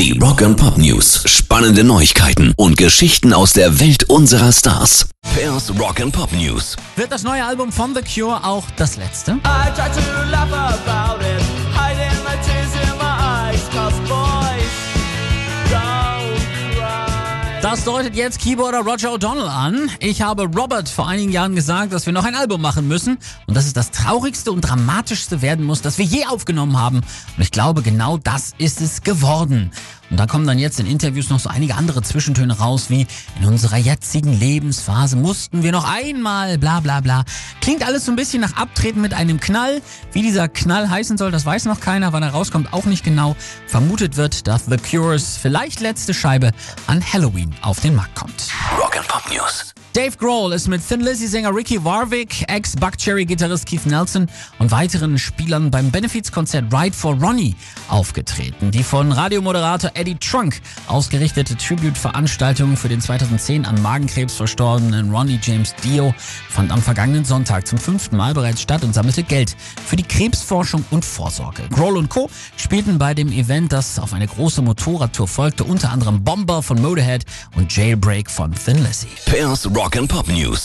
Die Rock and Pop News. Spannende Neuigkeiten und Geschichten aus der Welt unserer Stars. Pairs Rock and Pop News. Wird das neue Album von The Cure auch das letzte? I try to laugh about Das deutet jetzt Keyboarder Roger O'Donnell an. Ich habe Robert vor einigen Jahren gesagt, dass wir noch ein Album machen müssen und dass es das traurigste und dramatischste werden muss, das wir je aufgenommen haben. Und ich glaube, genau das ist es geworden. Und da kommen dann jetzt in Interviews noch so einige andere Zwischentöne raus, wie in unserer jetzigen Lebensphase mussten wir noch einmal, bla bla bla. Klingt alles so ein bisschen nach Abtreten mit einem Knall. Wie dieser Knall heißen soll, das weiß noch keiner. Wann er rauskommt, auch nicht genau. Vermutet wird, dass The Cures vielleicht letzte Scheibe an Halloween auf den Markt kommt. Rock and Pop News. Dave Grohl ist mit Thin Lizzy-Sänger Ricky Warwick, Ex-Buckcherry-Gitarrist Keith Nelson und weiteren Spielern beim Benefizkonzert Ride for Ronnie aufgetreten. Die von Radiomoderator Eddie Trunk ausgerichtete Tribute-Veranstaltung für den 2010 an Magenkrebs verstorbenen Ronnie James Dio fand am vergangenen Sonntag zum fünften Mal bereits statt und sammelte Geld für die Krebsforschung und Vorsorge. Grohl und Co. spielten bei dem Event, das auf eine große Motorradtour folgte, unter anderem Bomber von Motorhead und Jailbreak von Thin Lizzy. Pairs Rock and Pop News.